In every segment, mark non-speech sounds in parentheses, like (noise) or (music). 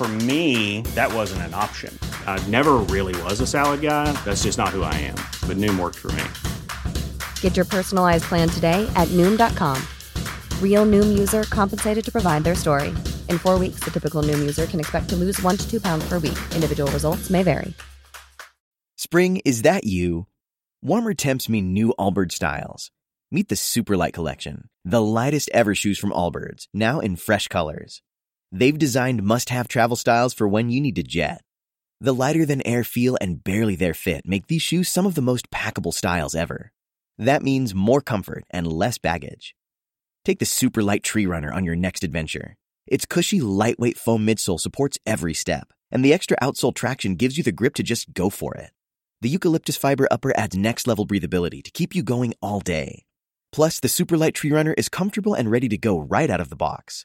For me, that wasn't an option. I never really was a salad guy. That's just not who I am. But Noom worked for me. Get your personalized plan today at Noom.com. Real Noom user compensated to provide their story. In four weeks, the typical Noom user can expect to lose one to two pounds per week. Individual results may vary. Spring, is that you? Warmer temps mean new Allbirds styles. Meet the Superlight Collection, the lightest ever shoes from Allbirds, now in fresh colors. They've designed must have travel styles for when you need to jet. The lighter than air feel and barely there fit make these shoes some of the most packable styles ever. That means more comfort and less baggage. Take the super light tree runner on your next adventure. Its cushy, lightweight foam midsole supports every step, and the extra outsole traction gives you the grip to just go for it. The eucalyptus fiber upper adds next level breathability to keep you going all day. Plus, the super light tree runner is comfortable and ready to go right out of the box.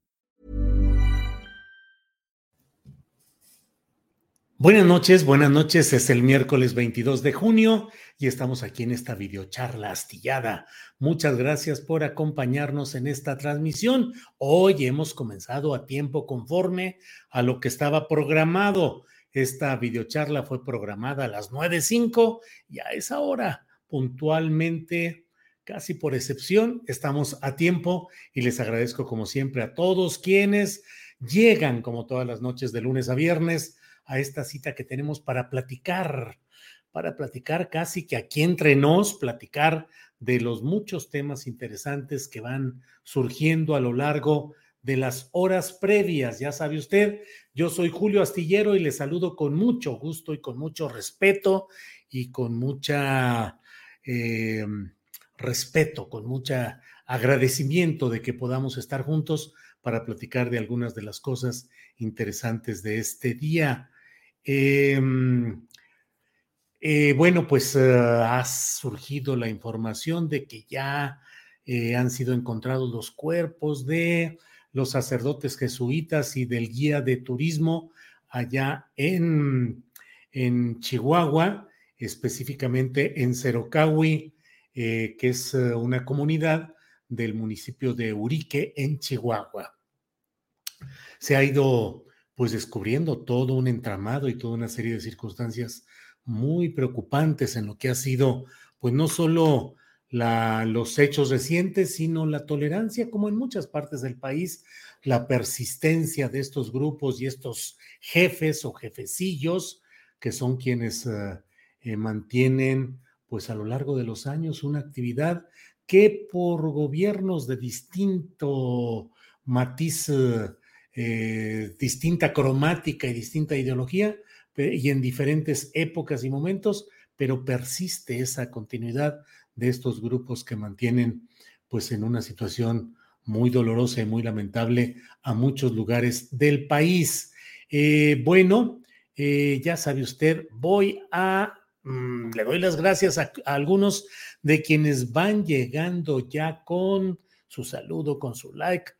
Buenas noches, buenas noches. Es el miércoles 22 de junio y estamos aquí en esta videocharla astillada. Muchas gracias por acompañarnos en esta transmisión. Hoy hemos comenzado a tiempo conforme a lo que estaba programado. Esta videocharla fue programada a las 9.05 y a esa hora, puntualmente, casi por excepción, estamos a tiempo y les agradezco como siempre a todos quienes llegan como todas las noches de lunes a viernes a esta cita que tenemos para platicar, para platicar casi que aquí entre nos, platicar de los muchos temas interesantes que van surgiendo a lo largo de las horas previas. Ya sabe usted, yo soy Julio Astillero y le saludo con mucho gusto y con mucho respeto y con mucha eh, respeto, con mucha agradecimiento de que podamos estar juntos para platicar de algunas de las cosas interesantes de este día. Em, eh, bueno, pues eh, ha surgido la información de que ya eh, han sido encontrados los cuerpos de los sacerdotes jesuitas y del guía de turismo allá en, en Chihuahua, específicamente en Cerocahui, que es una comunidad del municipio de Urique, en Chihuahua. Se ha ido pues descubriendo todo un entramado y toda una serie de circunstancias muy preocupantes en lo que ha sido, pues no solo la, los hechos recientes, sino la tolerancia, como en muchas partes del país, la persistencia de estos grupos y estos jefes o jefecillos, que son quienes eh, eh, mantienen, pues a lo largo de los años, una actividad que por gobiernos de distinto matiz eh, distinta cromática y distinta ideología y en diferentes épocas y momentos, pero persiste esa continuidad de estos grupos que mantienen pues en una situación muy dolorosa y muy lamentable a muchos lugares del país. Eh, bueno, eh, ya sabe usted, voy a, mm, le doy las gracias a, a, algunos de quienes van llegando ya con su saludo, con su like,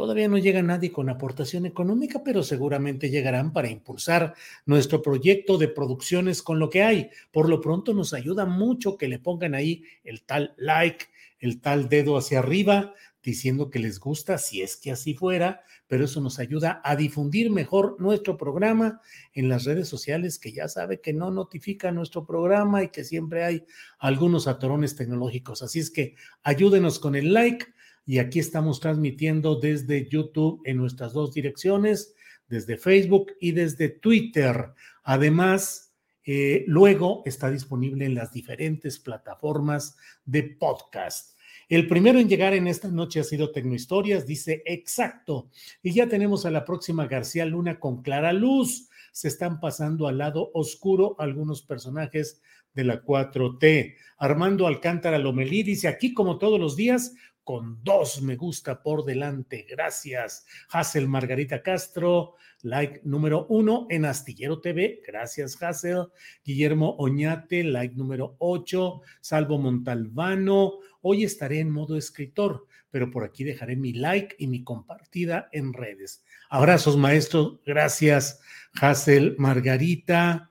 Todavía no llega nadie con aportación económica, pero seguramente llegarán para impulsar nuestro proyecto de producciones con lo que hay. Por lo pronto nos ayuda mucho que le pongan ahí el tal like, el tal dedo hacia arriba, diciendo que les gusta, si es que así fuera, pero eso nos ayuda a difundir mejor nuestro programa en las redes sociales, que ya sabe que no notifica nuestro programa y que siempre hay algunos atorones tecnológicos. Así es que ayúdenos con el like y aquí estamos transmitiendo desde YouTube en nuestras dos direcciones, desde Facebook y desde Twitter. Además, eh, luego está disponible en las diferentes plataformas de podcast. El primero en llegar en esta noche ha sido Tecnohistorias, dice exacto. Y ya tenemos a la próxima García Luna con Clara Luz. Se están pasando al lado oscuro algunos personajes de la 4T. Armando Alcántara Lomelí dice aquí como todos los días, con dos me gusta por delante. Gracias. Hazel Margarita Castro, like número uno en Astillero TV. Gracias, Hazel. Guillermo Oñate, like número ocho. Salvo Montalbano. Hoy estaré en modo escritor, pero por aquí dejaré mi like y mi compartida en redes. Abrazos, maestro. Gracias, Hazel Margarita.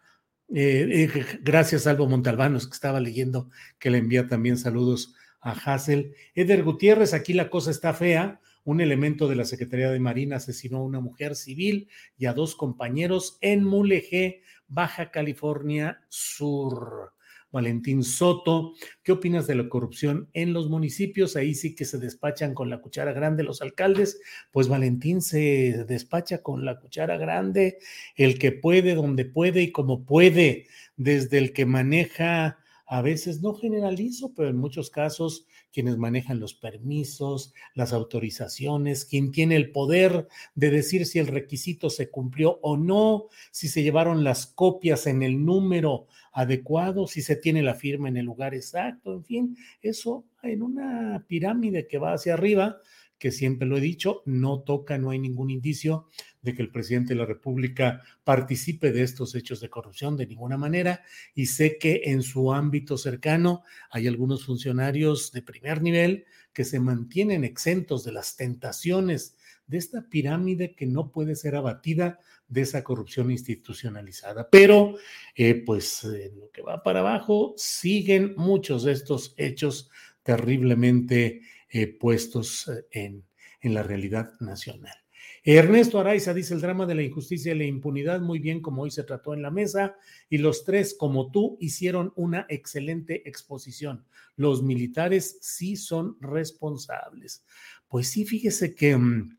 Eh, eh, gracias, Salvo Montalbano, que estaba leyendo que le envía también saludos a Hassel. Eder Gutiérrez, aquí la cosa está fea. Un elemento de la Secretaría de Marina asesinó a una mujer civil y a dos compañeros en Mulegé, Baja California Sur. Valentín Soto, ¿qué opinas de la corrupción en los municipios? Ahí sí que se despachan con la cuchara grande los alcaldes. Pues Valentín se despacha con la cuchara grande, el que puede, donde puede y como puede, desde el que maneja a veces no generalizo, pero en muchos casos quienes manejan los permisos, las autorizaciones, quien tiene el poder de decir si el requisito se cumplió o no, si se llevaron las copias en el número adecuado, si se tiene la firma en el lugar exacto, en fin, eso en una pirámide que va hacia arriba, que siempre lo he dicho, no toca, no hay ningún indicio de que el presidente de la República participe de estos hechos de corrupción de ninguna manera y sé que en su ámbito cercano hay algunos funcionarios de primer nivel que se mantienen exentos de las tentaciones de esta pirámide que no puede ser abatida de esa corrupción institucionalizada. Pero, eh, pues, lo que va para abajo, siguen muchos de estos hechos terriblemente eh, puestos eh, en, en la realidad nacional. Ernesto Araiza dice el drama de la injusticia y la impunidad, muy bien como hoy se trató en la mesa, y los tres, como tú, hicieron una excelente exposición. Los militares sí son responsables. Pues sí, fíjese que mm,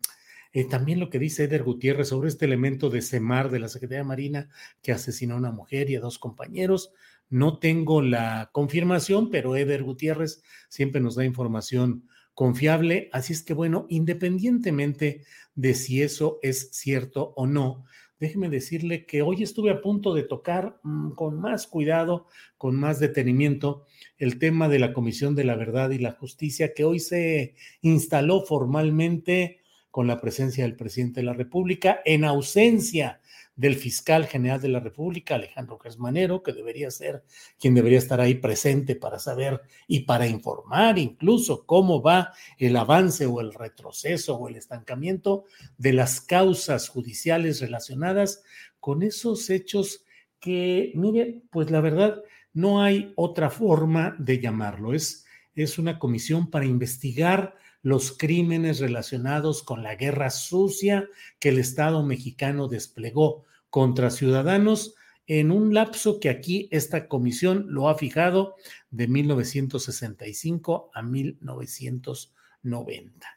eh, también lo que dice Eder Gutiérrez sobre este elemento de Semar de la Secretaría Marina que asesinó a una mujer y a dos compañeros. No tengo la confirmación, pero Eder Gutiérrez siempre nos da información confiable. Así es que, bueno, independientemente de si eso es cierto o no, déjeme decirle que hoy estuve a punto de tocar mm, con más cuidado, con más detenimiento, el tema de la Comisión de la Verdad y la Justicia, que hoy se instaló formalmente con la presencia del presidente de la República en ausencia del fiscal general de la República, Alejandro Gersmanero, que debería ser quien debería estar ahí presente para saber y para informar incluso cómo va el avance o el retroceso o el estancamiento de las causas judiciales relacionadas con esos hechos que, mire, pues la verdad, no hay otra forma de llamarlo. Es, es una comisión para investigar los crímenes relacionados con la guerra sucia que el Estado mexicano desplegó contra ciudadanos en un lapso que aquí esta comisión lo ha fijado de 1965 a 1990.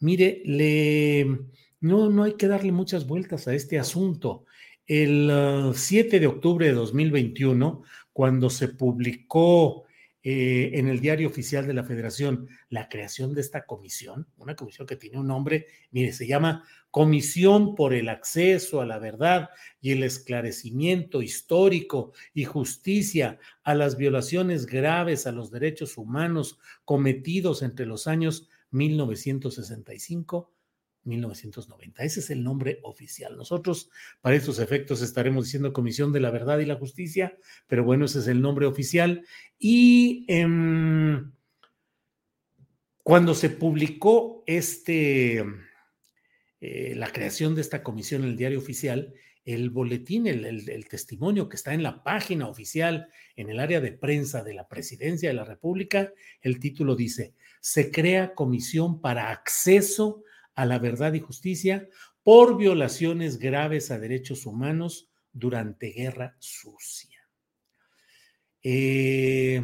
Mire, le, no, no hay que darle muchas vueltas a este asunto. El 7 uh, de octubre de 2021, cuando se publicó eh, en el diario oficial de la Federación la creación de esta comisión, una comisión que tiene un nombre, mire, se llama Comisión por el Acceso a la Verdad y el Esclarecimiento Histórico y Justicia a las violaciones graves a los derechos humanos cometidos entre los años 1965 1990. Ese es el nombre oficial. Nosotros, para estos efectos, estaremos diciendo Comisión de la Verdad y la Justicia, pero bueno, ese es el nombre oficial. Y em, cuando se publicó este, eh, la creación de esta comisión en el diario oficial, el boletín, el, el, testimonio que está en la página oficial, en el área de prensa de la Presidencia de la República, el título dice, se crea comisión para acceso a la verdad y justicia por violaciones graves a derechos humanos durante guerra sucia. Eh,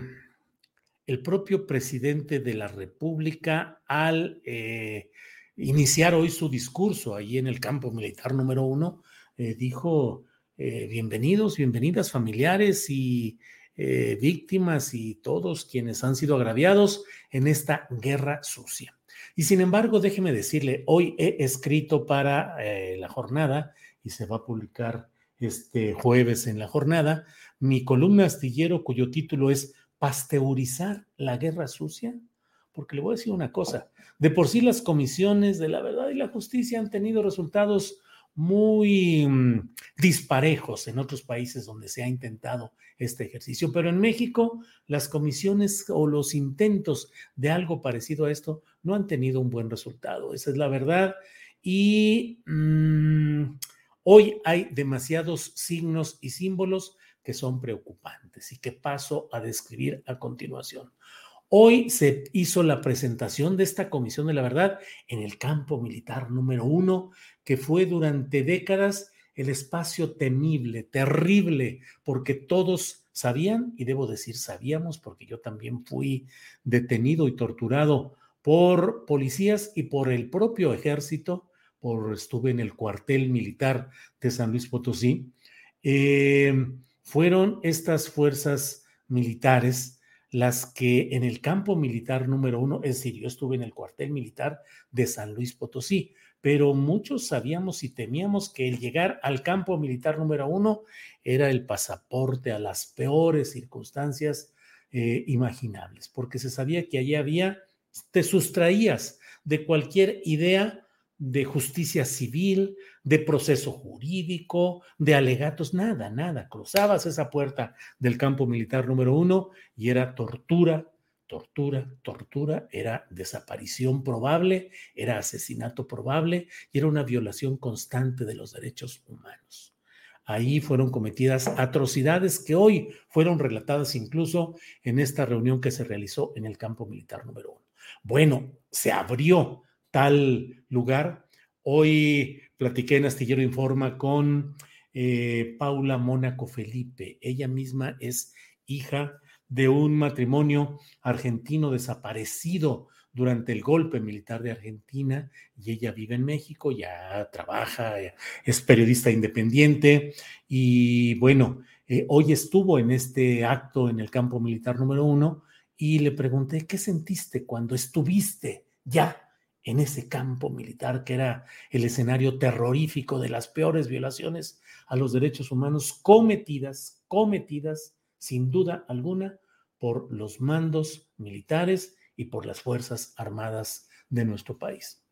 el propio presidente de la República, al eh, iniciar hoy su discurso allí en el campo militar número uno, eh, dijo, bienvenidos, bienvenidas familiares y víctimas y todos quienes han sido agraviados en esta guerra sucia. Y sin embargo, déjeme decirle, hoy he escrito para eh, la jornada y se va a publicar este jueves en la jornada mi columna astillero cuyo título es Pasteurizar la guerra sucia. Porque le voy a decir una cosa, de por sí las comisiones de la verdad y la justicia han tenido resultados muy mm, disparejos en otros países donde se ha intentado este ejercicio, pero en México las comisiones o los intentos de algo parecido a esto no han tenido un buen resultado, esa es la verdad. Y mm, hoy hay demasiados signos y símbolos que son preocupantes y que paso a describir a continuación. Hoy se hizo la presentación de esta Comisión de la Verdad en el campo militar número uno, que fue durante décadas el espacio temible, terrible, porque todos sabían, y debo decir sabíamos, porque yo también fui detenido y torturado por policías y por el propio ejército, por estuve en el cuartel militar de San Luis Potosí, eh, fueron estas fuerzas militares las que en el campo militar número uno, es decir, yo estuve en el cuartel militar de San Luis Potosí, pero muchos sabíamos y temíamos que el llegar al campo militar número uno era el pasaporte a las peores circunstancias eh, imaginables, porque se sabía que allí había, te sustraías de cualquier idea de justicia civil, de proceso jurídico, de alegatos, nada, nada. Cruzabas esa puerta del campo militar número uno y era tortura, tortura, tortura, era desaparición probable, era asesinato probable y era una violación constante de los derechos humanos. Ahí fueron cometidas atrocidades que hoy fueron relatadas incluso en esta reunión que se realizó en el campo militar número uno. Bueno, se abrió tal lugar. Hoy platiqué en Astillero Informa con eh, Paula Mónaco Felipe. Ella misma es hija de un matrimonio argentino desaparecido durante el golpe militar de Argentina y ella vive en México, ya trabaja, es periodista independiente y bueno, eh, hoy estuvo en este acto en el campo militar número uno y le pregunté, ¿qué sentiste cuando estuviste ya en ese campo militar que era el escenario terrorífico de las peores violaciones a los derechos humanos cometidas, cometidas sin duda alguna por los mandos militares y por las Fuerzas Armadas de nuestro país.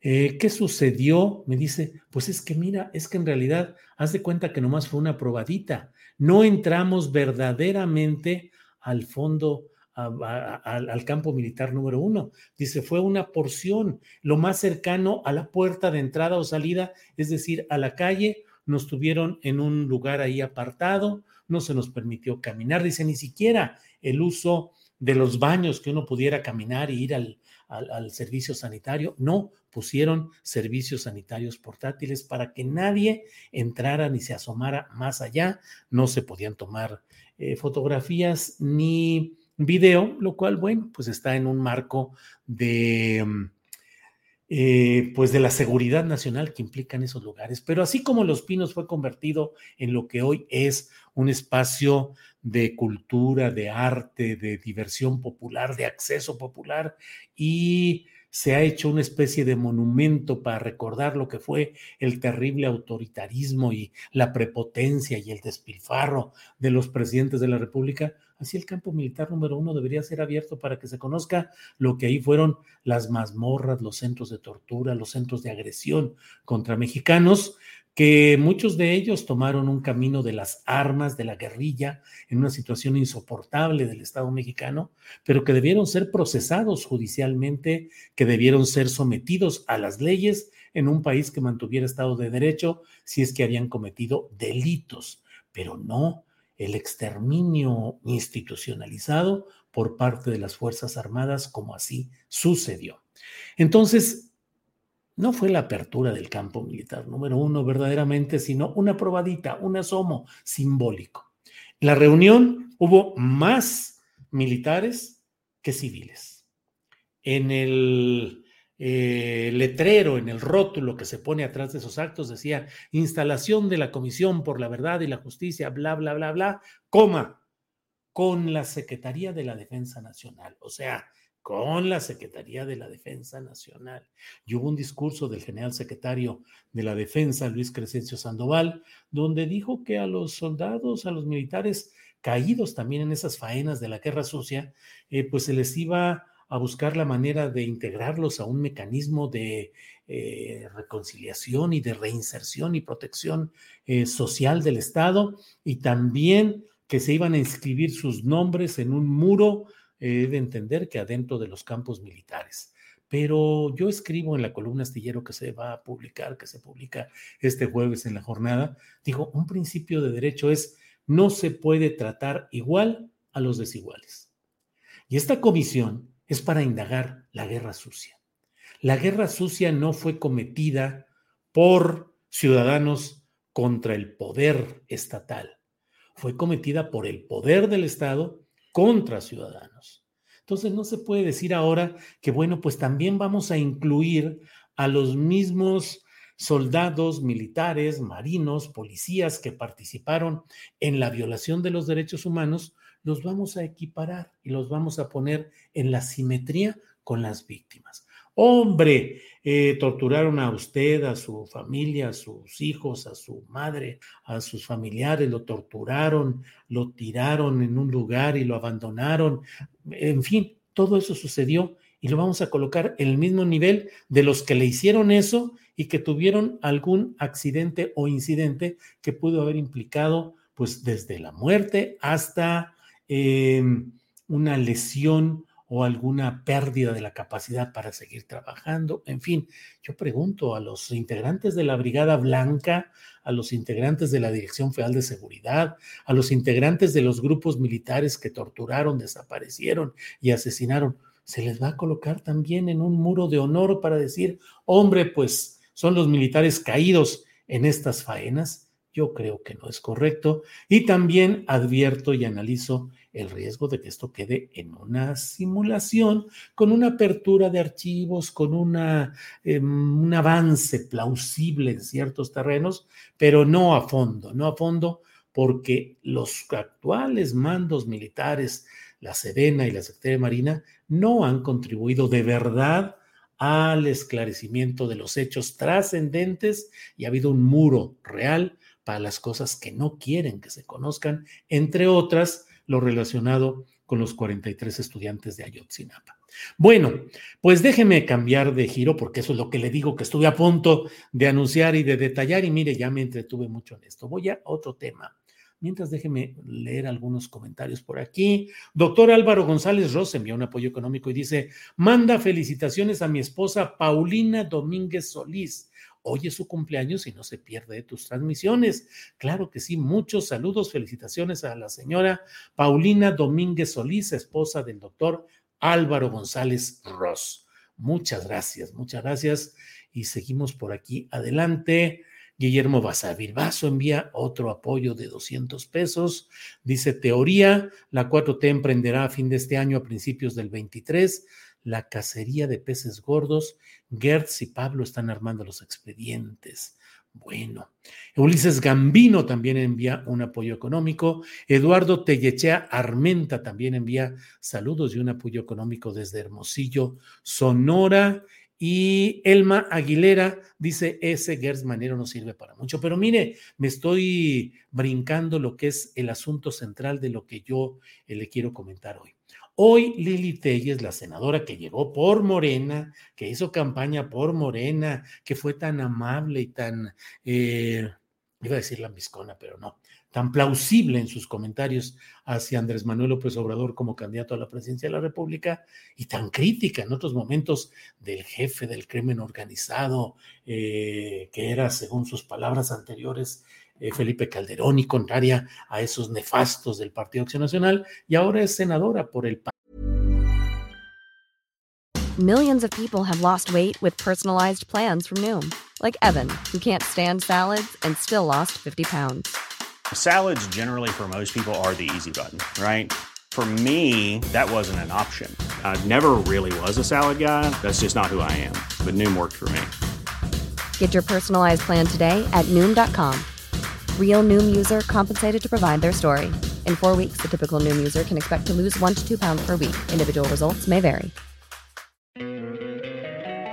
Eh, ¿Qué sucedió? Me dice, pues es que mira, es que en realidad, haz de cuenta que nomás fue una probadita. No entramos verdaderamente al fondo al campo militar número uno. Dice, fue una porción, lo más cercano a la puerta de entrada o salida, es decir, a la calle. Nos tuvieron en un lugar ahí apartado, no se nos permitió caminar. Dice, ni siquiera el uso de los baños que uno pudiera caminar y ir al, al, servicio sanitario. No, pusieron servicios sanitarios portátiles para que nadie entrara ni se asomara más allá. No se podían tomar eh, fotografías ni video, lo cual, bueno, pues está en un marco de, mm, eh, pues de la seguridad nacional que implican esos lugares. Pero así como Los Pinos fue convertido en lo que hoy es un espacio de cultura, de arte, de diversión popular, de acceso popular y se ha hecho una especie de monumento para recordar lo que fue el terrible autoritarismo y la prepotencia y el despilfarro de los presidentes de la República, así el campo militar número uno debería ser abierto para que se conozca lo que ahí fueron las mazmorras, los centros de tortura, los centros de agresión contra mexicanos, que muchos de ellos tomaron un camino de las armas, de la guerrilla, en una situación insoportable del Estado mexicano, pero que debieron ser procesados judicialmente, que debieron ser sometidos a las leyes en un país que mantuviera Estado de Derecho si es que habían cometido delitos, pero no el exterminio institucionalizado por parte de las Fuerzas Armadas como así sucedió. Entonces, no fue la apertura del campo militar número uno verdaderamente, sino una probadita, un asomo simbólico. En la reunión hubo más militares que civiles. En el eh, letrero, en el rótulo que se pone atrás de esos actos, decía instalación de la Comisión por la Verdad y la Justicia, bla, bla, bla, bla, coma, con la Secretaría de la Defensa Nacional, o sea, con la Secretaría de la Defensa Nacional. Y hubo un discurso del general secretario de la Defensa, Luis Crescencio Sandoval, donde dijo que a los soldados, a los militares caídos también en esas faenas de la guerra sucia, eh, pues se les iba a buscar la manera de integrarlos a un mecanismo de eh, reconciliación y de reinserción y protección eh, social del Estado y también que se iban a inscribir sus nombres en un muro de entender que adentro de los campos militares. Pero yo escribo en la columna astillero que se va a publicar, que se publica este jueves en la jornada, digo, un principio de derecho es no se puede tratar igual a los desiguales. Y esta comisión es para indagar la guerra sucia. La guerra sucia no fue cometida por ciudadanos contra el poder estatal, fue cometida por el poder del Estado contra ciudadanos. Entonces no se puede decir ahora que, bueno, pues también vamos a incluir a los mismos soldados, militares, marinos, policías que participaron en la violación de los derechos humanos, los vamos a equiparar y los vamos a poner en la simetría con las víctimas. Hombre, eh, torturaron a usted, a su familia, a sus hijos, a su madre, a sus familiares, lo torturaron, lo tiraron en un lugar y lo abandonaron. En fin, todo eso sucedió y lo vamos a colocar en el mismo nivel de los que le hicieron eso y que tuvieron algún accidente o incidente que pudo haber implicado, pues desde la muerte hasta eh, una lesión o alguna pérdida de la capacidad para seguir trabajando. En fin, yo pregunto a los integrantes de la Brigada Blanca, a los integrantes de la Dirección Federal de Seguridad, a los integrantes de los grupos militares que torturaron, desaparecieron y asesinaron, se les va a colocar también en un muro de honor para decir, hombre, pues son los militares caídos en estas faenas. Yo creo que no es correcto. Y también advierto y analizo el riesgo de que esto quede en una simulación con una apertura de archivos, con una, em, un avance plausible en ciertos terrenos, pero no a fondo, no a fondo, porque los actuales mandos militares, la Sedena y la Secretaría de Marina, no han contribuido de verdad al esclarecimiento de los hechos trascendentes y ha habido un muro real para las cosas que no quieren que se conozcan, entre otras, lo relacionado con los 43 estudiantes de Ayotzinapa. Bueno, pues déjeme cambiar de giro porque eso es lo que le digo que estuve a punto de anunciar y de detallar y mire, ya me entretuve mucho en esto. Voy a otro tema. Mientras déjeme leer algunos comentarios por aquí. Doctor Álvaro González Ross envió un apoyo económico y dice, manda felicitaciones a mi esposa Paulina Domínguez Solís Hoy es su cumpleaños y no se pierde de tus transmisiones. Claro que sí, muchos saludos, felicitaciones a la señora Paulina Domínguez Solís, esposa del doctor Álvaro González Ross. Muchas gracias, muchas gracias. Y seguimos por aquí adelante. Guillermo Basavilbaso envía otro apoyo de 200 pesos. Dice, teoría, la 4T emprenderá a fin de este año, a principios del 23 la cacería de peces gordos. Gertz y Pablo están armando los expedientes. Bueno, Ulises Gambino también envía un apoyo económico. Eduardo Tellechea Armenta también envía saludos y un apoyo económico desde Hermosillo, Sonora. Y Elma Aguilera dice, ese Gertz Manero no sirve para mucho. Pero mire, me estoy brincando lo que es el asunto central de lo que yo eh, le quiero comentar hoy. Hoy Lili Telles, la senadora que llegó por Morena, que hizo campaña por Morena, que fue tan amable y tan, eh, iba a decir lambiscona, pero no, tan plausible en sus comentarios hacia Andrés Manuel López Obrador como candidato a la presidencia de la República y tan crítica en otros momentos del jefe del crimen organizado, eh, que era, según sus palabras anteriores, Eh, Felipe Calderón y contraria a esos nefastos del Partido Acción Nacional y ahora es senadora por el Millions of people have lost weight with personalized plans from Noom, like Evan, who can't stand salads and still lost 50 pounds. Salads generally for most people are the easy button, right? For me, that wasn't an option. I never really was a salad guy. That's just not who I am. But Noom worked for me. Get your personalized plan today at Noom.com. Real Noom user compensated to provide their story. In four weeks, the typical Noom user can expect to lose one to two pounds per week. Individual results may vary.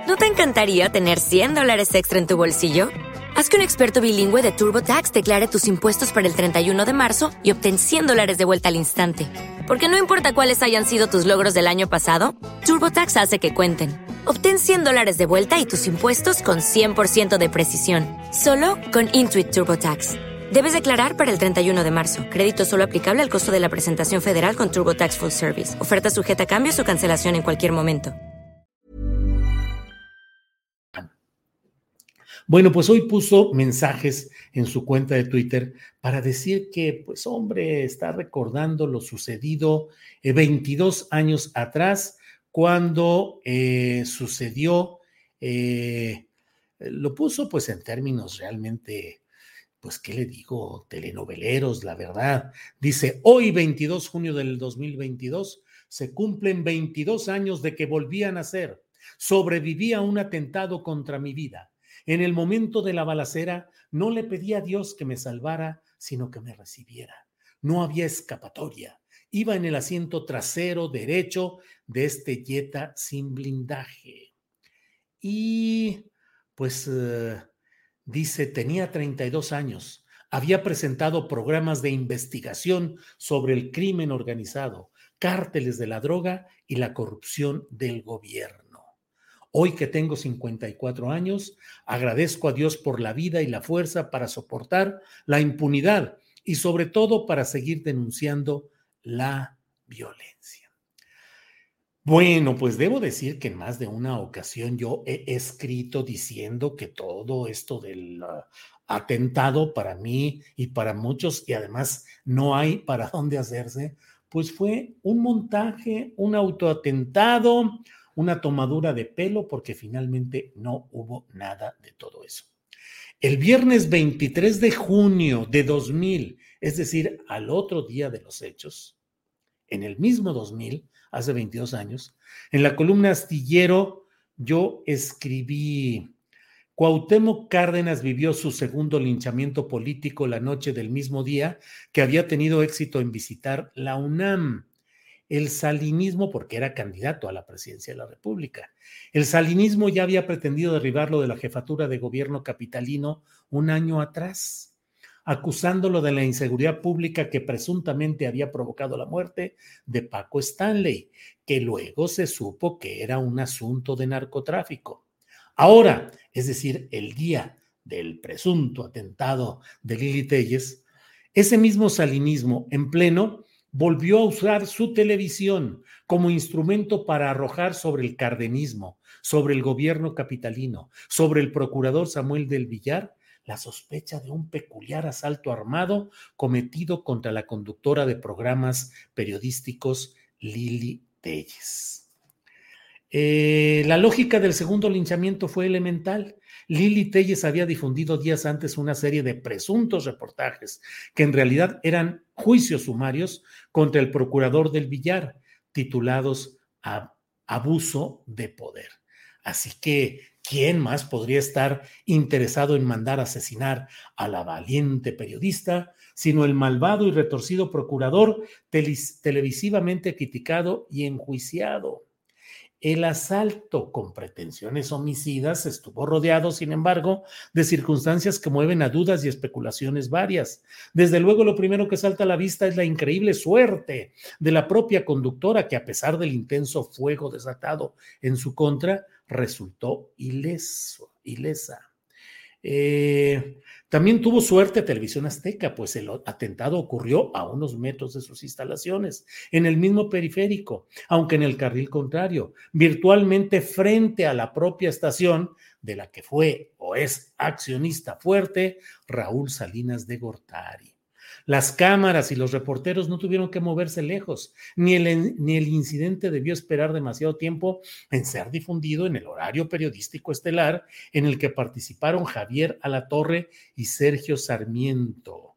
¿No te encantaría tener 100 dólares extra en tu bolsillo? Haz que un experto bilingüe de TurboTax declare tus impuestos para el 31 de marzo y obtén 100 dólares de vuelta al instante. Porque no importa cuáles hayan sido tus logros del año pasado, TurboTax hace que cuenten. Obtén 100 dólares de vuelta y tus impuestos con 100% de precisión, solo con Intuit TurboTax. Debes declarar para el 31 de marzo. Crédito solo aplicable al costo de la presentación federal con TurboTax Full Service. Oferta sujeta a cambios o cancelación en cualquier momento. Bueno, pues hoy puso mensajes en su cuenta de Twitter para decir que, pues hombre, está recordando lo sucedido 22 eh, años atrás, cuando eh, sucedió, eh, lo puso pues en términos realmente pues, ¿qué le digo? Telenoveleros, la verdad. Dice, hoy 22 de junio del 2022 se cumplen 22 años de que volví a nacer. Sobreviví a un atentado contra mi vida. En el momento de la balacera no le pedí a Dios que me salvara, sino que me recibiera. No había escapatoria. Iba en el asiento trasero derecho de este Jetta sin blindaje. Y pues eh, dice, tenía 32 años. Había presentado programas de investigación sobre el crimen organizado, cárteles de la droga y la corrupción del gobierno. Hoy que tengo 54 años, agradezco a Dios por la vida y la fuerza para soportar la impunidad y sobre todo para seguir denunciando la violencia. Bueno, pues debo decir que en más de una ocasión yo he escrito diciendo que todo esto del ah, atentado para mí y para muchos, y además no hay para (laughs) dónde hacerse, pues fue un montaje, un autoatentado, una tomadura de pelo porque finalmente no hubo nada de todo eso. El viernes 23 de junio de 2000, es decir, al otro día de los hechos, en el mismo 2000, hace 22 años, en la columna astillero yo escribí, Cuauhtémoc Cárdenas vivió su segundo linchamiento político la noche del mismo día que había tenido éxito en visitar la UNAM el salinismo, porque era candidato a la presidencia de la República. El salinismo ya había pretendido derribarlo de la jefatura de gobierno capitalino un año atrás, acusándolo de la inseguridad pública que presuntamente había provocado la muerte de Paco Stanley, que luego se supo que era un asunto de narcotráfico. Ahora, es decir, el día del presunto atentado de Lili Telles, ese mismo salinismo en pleno volvió a usar su televisión como instrumento para arrojar sobre el cardenismo, sobre el gobierno capitalino, sobre el procurador Samuel del Villar, la sospecha de un peculiar asalto armado cometido contra la conductora de programas periodísticos Lili Telles. Eh, la lógica del segundo linchamiento fue elemental. Lili Telles había difundido días antes una serie de presuntos reportajes que en realidad eran juicios sumarios contra el procurador del Villar, titulados Abuso de Poder. Así que, ¿quién más podría estar interesado en mandar asesinar a la valiente periodista, sino el malvado y retorcido procurador televisivamente criticado y enjuiciado? El asalto con pretensiones homicidas estuvo rodeado, sin embargo, de circunstancias que mueven a dudas y especulaciones varias. Desde luego, lo primero que salta a la vista es la increíble suerte de la propia conductora que, a pesar del intenso fuego desatado en su contra, resultó ileso, ilesa. Eh, también tuvo suerte Televisión Azteca, pues el atentado ocurrió a unos metros de sus instalaciones, en el mismo periférico, aunque en el carril contrario, virtualmente frente a la propia estación de la que fue o es accionista fuerte Raúl Salinas de Gortari. Las cámaras y los reporteros no tuvieron que moverse lejos, ni el, incidente debió esperar demasiado tiempo en ser difundido en el horario periodístico estelar en el que participaron Javier Alatorre y Sergio Sarmiento.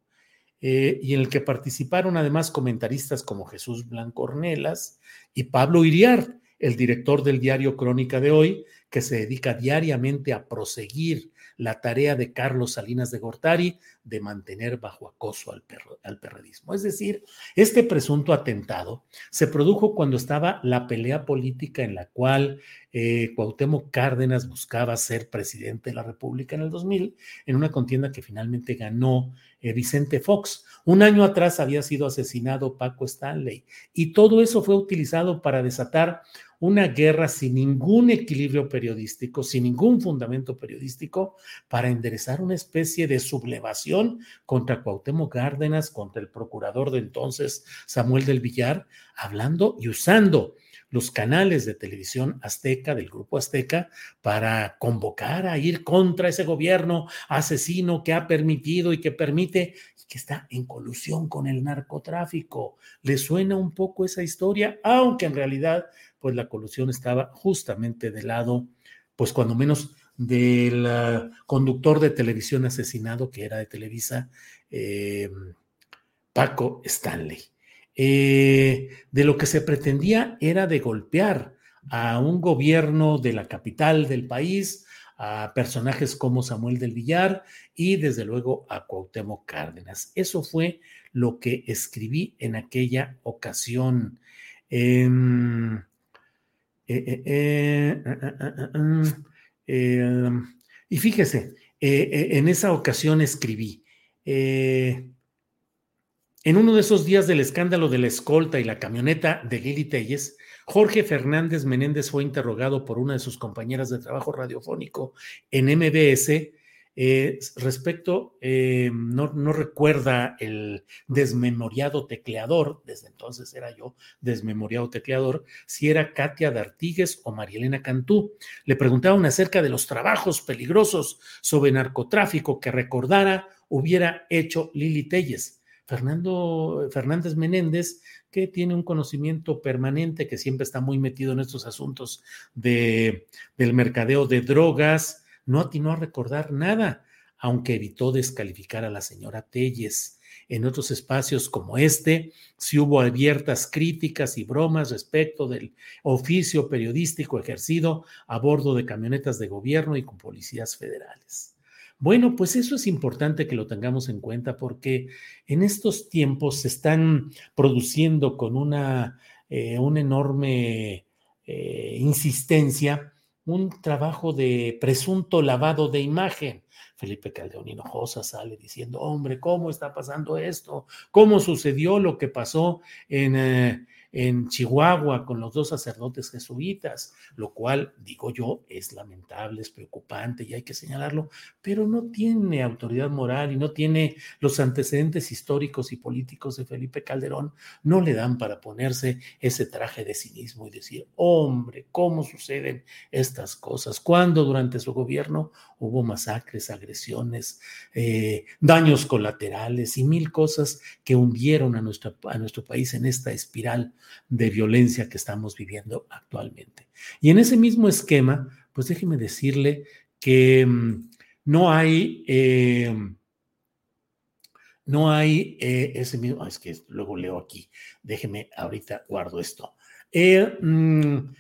Eh, y en el que participaron además comentaristas como Jesús Blanco Ornelas y Pablo Iriar, el director del diario Crónica de hoy, que se dedica diariamente a proseguir la tarea de Carlos Salinas de Gortari de mantener bajo acoso al, al perredismo. Es decir, este presunto atentado se produjo cuando estaba la pelea política en la cual eh, Cuauhtémoc Cárdenas buscaba ser presidente de la República en el 2000, en una contienda que finalmente ganó eh, Vicente Fox. Un año atrás había sido asesinado Paco Stanley y todo eso fue utilizado para desatar una guerra sin ningún equilibrio periodístico, sin ningún fundamento periodístico, para enderezar una especie de sublevación contra Cuauhtémoc Cárdenas, contra el procurador de entonces, Samuel del Villar, hablando y usando los canales de televisión azteca, del grupo azteca, para convocar a ir contra ese gobierno asesino que ha permitido y que permite y que está en colusión con el narcotráfico. ¿Le suena un poco esa historia? Aunque en realidad, pues la colusión estaba justamente del lado, pues cuando menos del ah, conductor de televisión asesinado que era de Televisa, eh, Paco Stanley. Eh, de lo que se pretendía era de golpear a un gobierno de la capital del país, a personajes como Samuel del Villar y desde luego a Cuauhtémoc Cárdenas. Eso fue lo que escribí en aquella ocasión. Em, eh, y fíjese, en esa ocasión escribí, en uno de esos días del escándalo de la escolta y la camioneta de Lili Telles, Jorge Fernández Menéndez fue interrogado por una de sus compañeras de trabajo radiofónico en MBS eh, respecto, eh, no, recuerda el desmemoriado tecleador, desde entonces era yo desmemoriado tecleador, si era Katia D'Artigues o Marielena Cantú. Le preguntaban acerca de los trabajos peligrosos sobre narcotráfico que recordara hubiera hecho Lili Telles. Fernando Fernández Menéndez, que tiene un conocimiento permanente, que siempre está muy metido en estos asuntos de, del mercadeo de drogas, no atinó a recordar nada, aunque evitó descalificar a la señora Telles. En otros espacios como este, sí hubo abiertas críticas y bromas respecto del oficio periodístico ejercido a bordo de camionetas de gobierno y con policías federales. Bueno, pues eso es importante que lo tengamos en cuenta porque en estos tiempos se están produciendo con una, eh, enorme eh, insistencia un trabajo de presunto lavado de imagen. Felipe Caldeón Hinojosa sale diciendo, hombre, ¿cómo está pasando esto? ¿Cómo sucedió lo que pasó en... Eh, en Chihuahua con los dos sacerdotes jesuitas, lo cual, digo yo, es lamentable, es preocupante y hay que señalarlo, pero no tiene autoridad moral y no tiene los antecedentes históricos y políticos de Felipe Calderón, no le dan para ponerse ese traje de cinismo y decir, hombre, ¿cómo suceden estas cosas? Cuando durante su gobierno hubo masacres, agresiones, eh, daños colaterales y mil cosas que hundieron a, a nuestro país en esta espiral de violencia que estamos viviendo actualmente. Y en ese mismo esquema, pues déjeme decirle que mm, no hay, eh, no hay eh, ese mismo, es que luego leo aquí, déjeme, ahorita guardo esto. Eh, mm,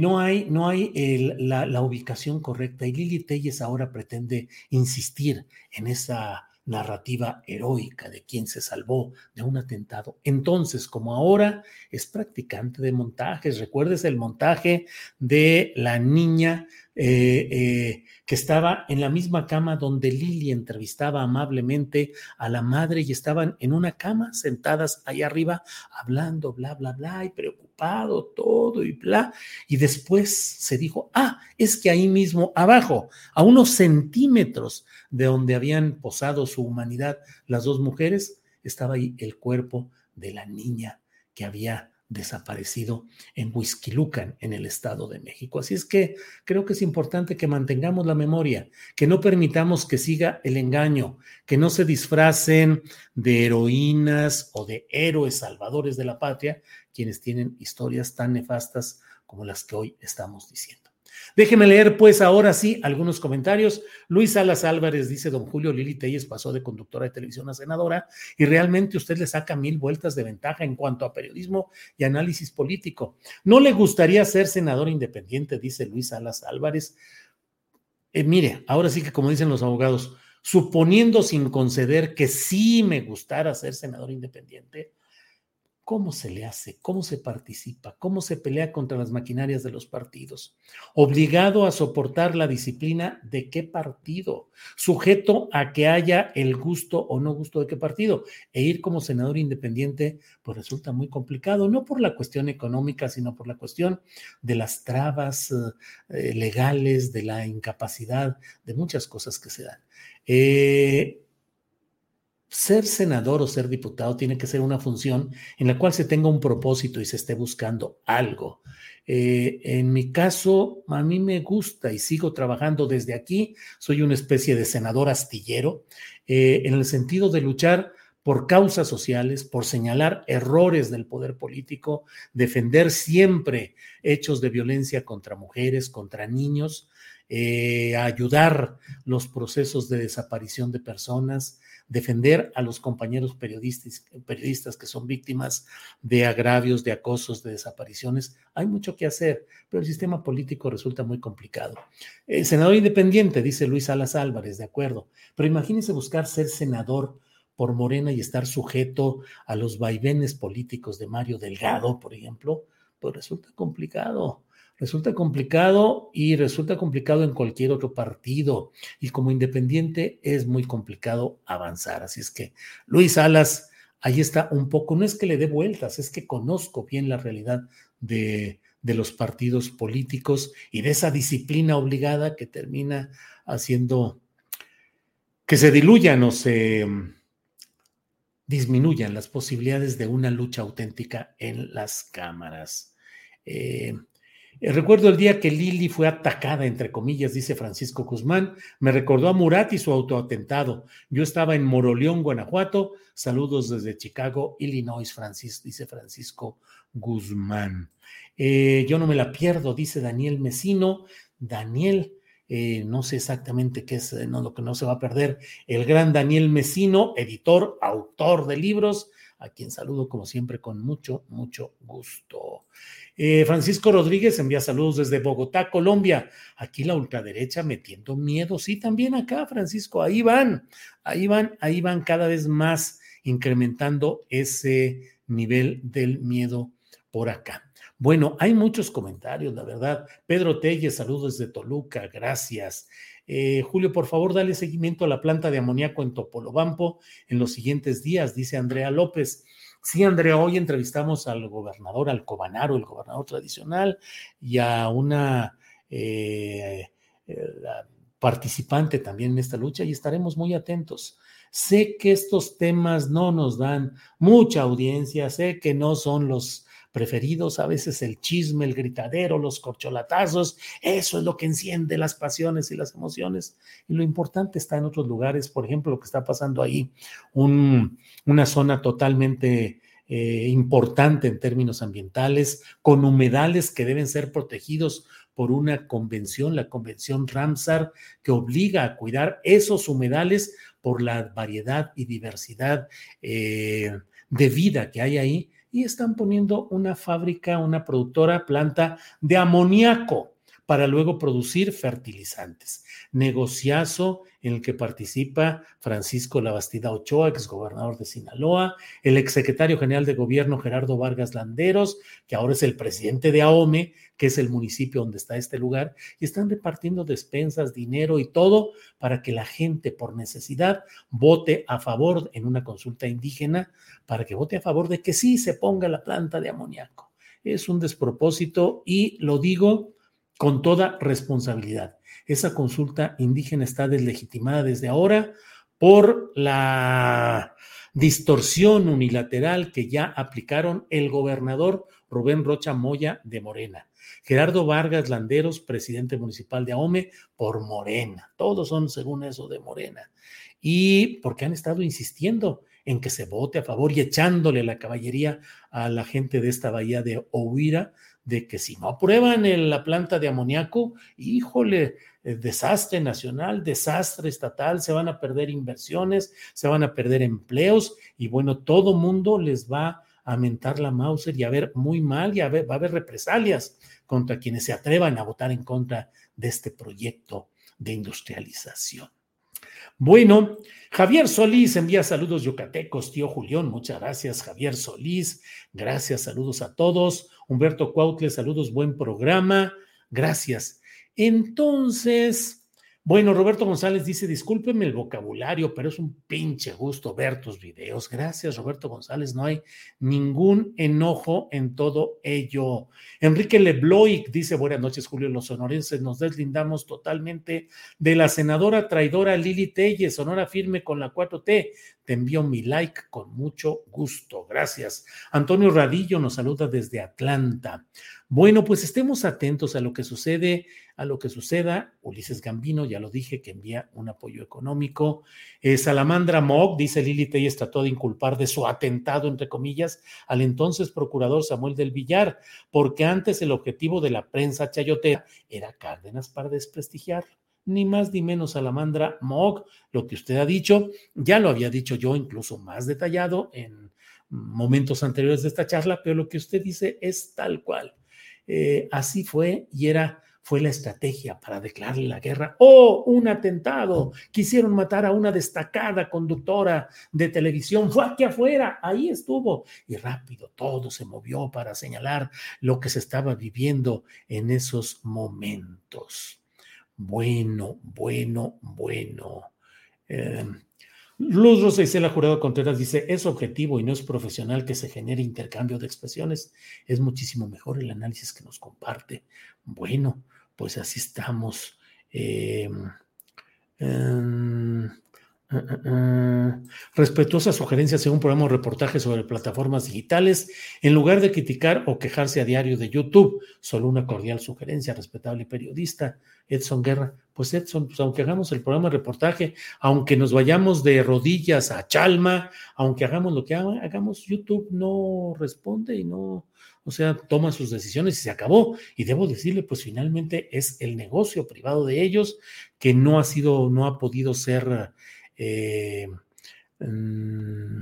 no hay, no hay la, la, ubicación correcta y Lili Telles ahora pretende insistir en esa narrativa heroica de quien se salvó de un atentado. Entonces, como ahora es practicante de montajes, recuerdes el montaje de la niña eh, eh, que estaba en la misma cama donde Lili entrevistaba amablemente a la madre y estaban en una cama sentadas ahí arriba hablando, bla, bla, bla, y preocupado todo y bla. Y después se dijo, ah, es que ahí mismo abajo, a unos centímetros de donde habían posado su humanidad las dos mujeres, estaba ahí el cuerpo de la niña que había desaparecido en Huizquilucan, en el Estado de México. Así es que creo que es importante que mantengamos la memoria, que no permitamos que siga el engaño, que no se disfracen de heroínas o de héroes salvadores de la patria quienes tienen historias tan nefastas como las que hoy estamos diciendo. Déjeme leer, pues, ahora sí, algunos comentarios. Luis Salas Álvarez dice: Don Julio Lili Telles pasó de conductora de televisión a senadora y realmente usted le saca mil vueltas de ventaja en cuanto a periodismo y análisis político. ¿No le gustaría ser senador independiente? Dice Luis Salas Álvarez. Eh, mire, ahora sí que, como dicen los abogados, suponiendo sin conceder que sí me gustara ser senador independiente, ¿Cómo se le hace? ¿Cómo se participa? ¿Cómo se pelea contra las maquinarias de los partidos? Obligado a soportar la disciplina de qué partido, sujeto a que haya el gusto o no gusto de qué partido. E ir como senador independiente, pues resulta muy complicado, no por la cuestión económica, sino por la cuestión de las trabas eh, legales, de la incapacidad, de muchas cosas que se dan. Eh, ser senador o ser diputado tiene que ser una función en la cual se tenga un propósito y se esté buscando algo. Eh, en mi caso, a mí me gusta y sigo trabajando desde aquí. Soy una especie de senador astillero eh, en el sentido de luchar por causas sociales, por señalar errores del poder político, defender siempre hechos de violencia contra mujeres, contra niños, eh, ayudar los procesos de desaparición de personas, defender a los compañeros periodistas, que son víctimas de agravios, de acosos, de desapariciones. Hay mucho que hacer, pero el sistema político resulta muy complicado. El senador independiente, dice Luis Salas Álvarez, de acuerdo, pero imagínense buscar ser senador por Morena y estar sujeto a los vaivenes políticos de Mario Delgado, por ejemplo, pues resulta complicado resulta complicado y resulta complicado en cualquier otro partido. Y como independiente es muy complicado avanzar. Así es que Luis Salas, ahí está un poco, no es que le dé vueltas, es que conozco bien la realidad de, de los partidos políticos y de esa disciplina obligada que termina haciendo que se diluyan o se mm, disminuyan las posibilidades de una lucha auténtica en las cámaras. Eh, recuerdo el día que Lili fue atacada, entre comillas, dice Francisco Guzmán. Me recordó a Murat y su autoatentado. Yo estaba en Moroleón, Guanajuato. Saludos desde Chicago, Illinois, Francis, dice Francisco Guzmán. Eh, yo no me la pierdo, dice Daniel Mesino. Daniel, eh, no sé exactamente qué es no, lo que no se va a perder. El gran Daniel Mesino, editor, autor de libros, a quien saludo como siempre con mucho, mucho gusto. Eh, Francisco Rodríguez envía saludos desde Bogotá, Colombia. Aquí la ultraderecha metiendo miedo. Sí, también acá, Francisco, ahí van, ahí van, ahí van cada vez más incrementando ese nivel del miedo por acá. Bueno, hay muchos comentarios, la verdad. Pedro Telles, saludos desde Toluca, gracias. Eh, Julio, por favor, dale seguimiento a la planta de amoníaco en Topolobampo en los siguientes días, dice Andrea López. Sí, Andrea, hoy entrevistamos al gobernador, al Cobanaro, el gobernador tradicional, y a una eh, eh, participante también en esta lucha y estaremos muy atentos. Sé que estos temas no nos dan mucha audiencia, sé que no son los preferidos, a veces el chisme, el gritadero, los corcholatazos, eso es lo que enciende las pasiones y las emociones. Y lo importante está en otros lugares, por ejemplo, lo que está pasando ahí, una zona totalmente eh, importante en términos ambientales, con humedales que deben ser protegidos por una convención, la convención Ramsar, que obliga a cuidar esos humedales por la variedad y diversidad eh, de vida que hay ahí y están poniendo una fábrica, una productora, planta de amoníaco para luego producir fertilizantes. Negociazo en el que participa Francisco Labastida Ochoa, exgobernador de Sinaloa, el exsecretario general de gobierno Gerardo Vargas Landeros, que ahora es el presidente de AOME, que es el municipio donde está este lugar, y están repartiendo despensas, dinero y todo para que la gente por necesidad vote a favor en una consulta indígena, para que vote a favor de que sí se ponga la planta de amoníaco. Es un despropósito y lo digo con toda responsabilidad. Esa consulta indígena está deslegitimada desde ahora por la distorsión unilateral que ya aplicaron el gobernador Rubén Rocha Moya de Morena, Gerardo Vargas Landeros, presidente municipal de Ahome, por Morena. Todos son, según eso, de Morena. Y porque han estado insistiendo en que se vote a favor y echándole la caballería a la gente de esta bahía de Ohuira de que si no aprueban la planta de amoníaco, híjole, eh, desastre nacional, desastre estatal, se van a perder inversiones, se van a perder empleos y bueno, todo mundo les va a mentar la Mauser y a ver muy mal y a ver, va a haber represalias contra quienes se atrevan a votar en contra de este proyecto de industrialización. Bueno, Javier Solís envía saludos yucatecos, tío Julián, muchas gracias, Javier Solís, gracias, saludos a todos. Humberto Cuautle, saludos, buen programa, gracias. Entonces, bueno, Roberto González dice, discúlpeme el vocabulario, pero es un pinche gusto ver tus videos. Gracias, Roberto González. No hay ningún enojo en todo ello. Enrique Lebloic dice, buenas noches, Julio. Los sonorenses nos deslindamos totalmente de la senadora traidora Lili Telle, sonora firme con la 4T. Te envío mi like con mucho gusto. Gracias. Antonio Radillo nos saluda desde Atlanta. Bueno, pues estemos atentos a lo que sucede, a lo que suceda. Ulises Gambino, ya lo dije, que envía un apoyo económico. Eh, Salamandra Mock, dice Lili Telles, trató de inculpar de su atentado, entre comillas, al entonces procurador Samuel del Villar, porque antes el objetivo de la prensa chayotea era Cárdenas para desprestigiar ni más ni menos Salamandra Mock, lo que usted ha dicho, ya lo había dicho yo incluso más detallado en momentos anteriores de esta charla, pero lo que usted dice es tal cual. Eh, así fue y era fue la estrategia para declararle la guerra. ¡Oh, un atentado! Quisieron matar a una destacada conductora de televisión. Fue aquí afuera, ahí estuvo. Y rápido todo se movió para señalar lo que se estaba viviendo en esos momentos. Bueno, bueno, bueno. Eh, Luz Rosa Isela Jurado Contreras dice, es objetivo y no es profesional que se genere intercambio de expresiones. Es muchísimo mejor el análisis que nos comparte. Bueno, pues así estamos. Eh, em, uh, uh. Respetuosa sugerencia según programa o reportaje sobre plataformas digitales, en lugar de criticar o quejarse a diario de YouTube. Solo una cordial sugerencia, respetable periodista. Edson Guerra, pues Edson, pues aunque hagamos el programa reportaje, aunque nos vayamos de rodillas a Chalma, aunque hagamos lo que hagamos, YouTube no responde y no, o sea, toma sus decisiones y se acabó. Y debo decirle, pues finalmente es el negocio privado de ellos que no ha sido, no ha podido ser eh, mm,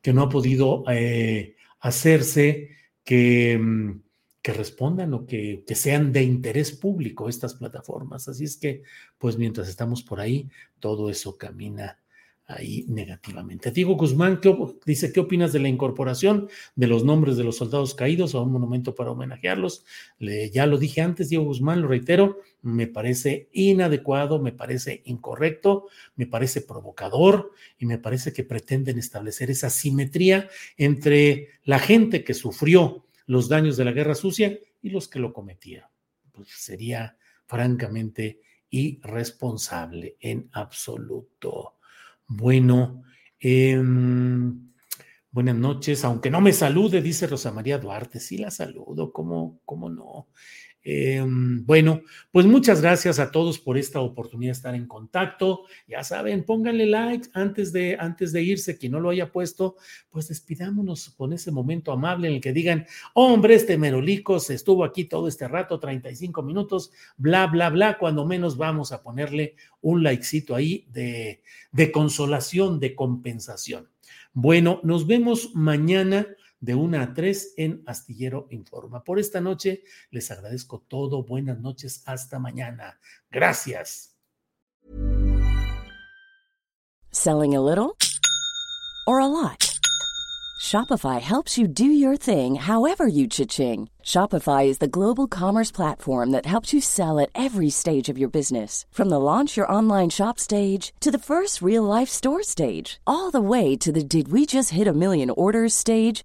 que no ha podido eh, hacerse que, mm, que, respondan o que, que, sean de interés público estas plataformas. Así es que, pues mientras estamos por ahí, todo eso camina ahí negativamente. Diego Guzmán ¿qué, dice, ¿qué opinas de la incorporación de los nombres de los soldados caídos a un monumento para homenajearlos? Le, ya lo dije antes, Diego Guzmán, lo reitero, me parece inadecuado, me parece incorrecto, me parece provocador y me parece que pretenden establecer esa simetría entre la gente que sufrió los daños de la guerra sucia y los que lo cometieron. Pues sería francamente irresponsable en absoluto. Bueno, em, buenas noches, aunque no me salude, dice Rosa María Duarte, sí la saludo, ¿cómo, cómo no? Em, bueno, pues muchas gracias a todos por esta oportunidad de estar en contacto. Ya saben, pónganle like antes de, antes de irse. Quien no lo haya puesto, pues despidámonos con ese momento amable en el que digan, hombre, este Merolicos estuvo aquí todo este rato, 35 minutos, bla, bla, bla. Cuando menos vamos a ponerle un likecito ahí de, de consolación, de compensación. Bueno, nos vemos mañana de 1 a 3 en Astillero Informa. Por esta noche les agradezco todo. Buenas noches. Hasta mañana. Gracias. Selling a little or a lot. Shopify helps you do your thing however you cha-ching. Shopify is the global commerce platform that helps you sell at every stage of your business. From the launch your online shop stage to the first real life store stage, all the way to the did we just hit a million orders stage.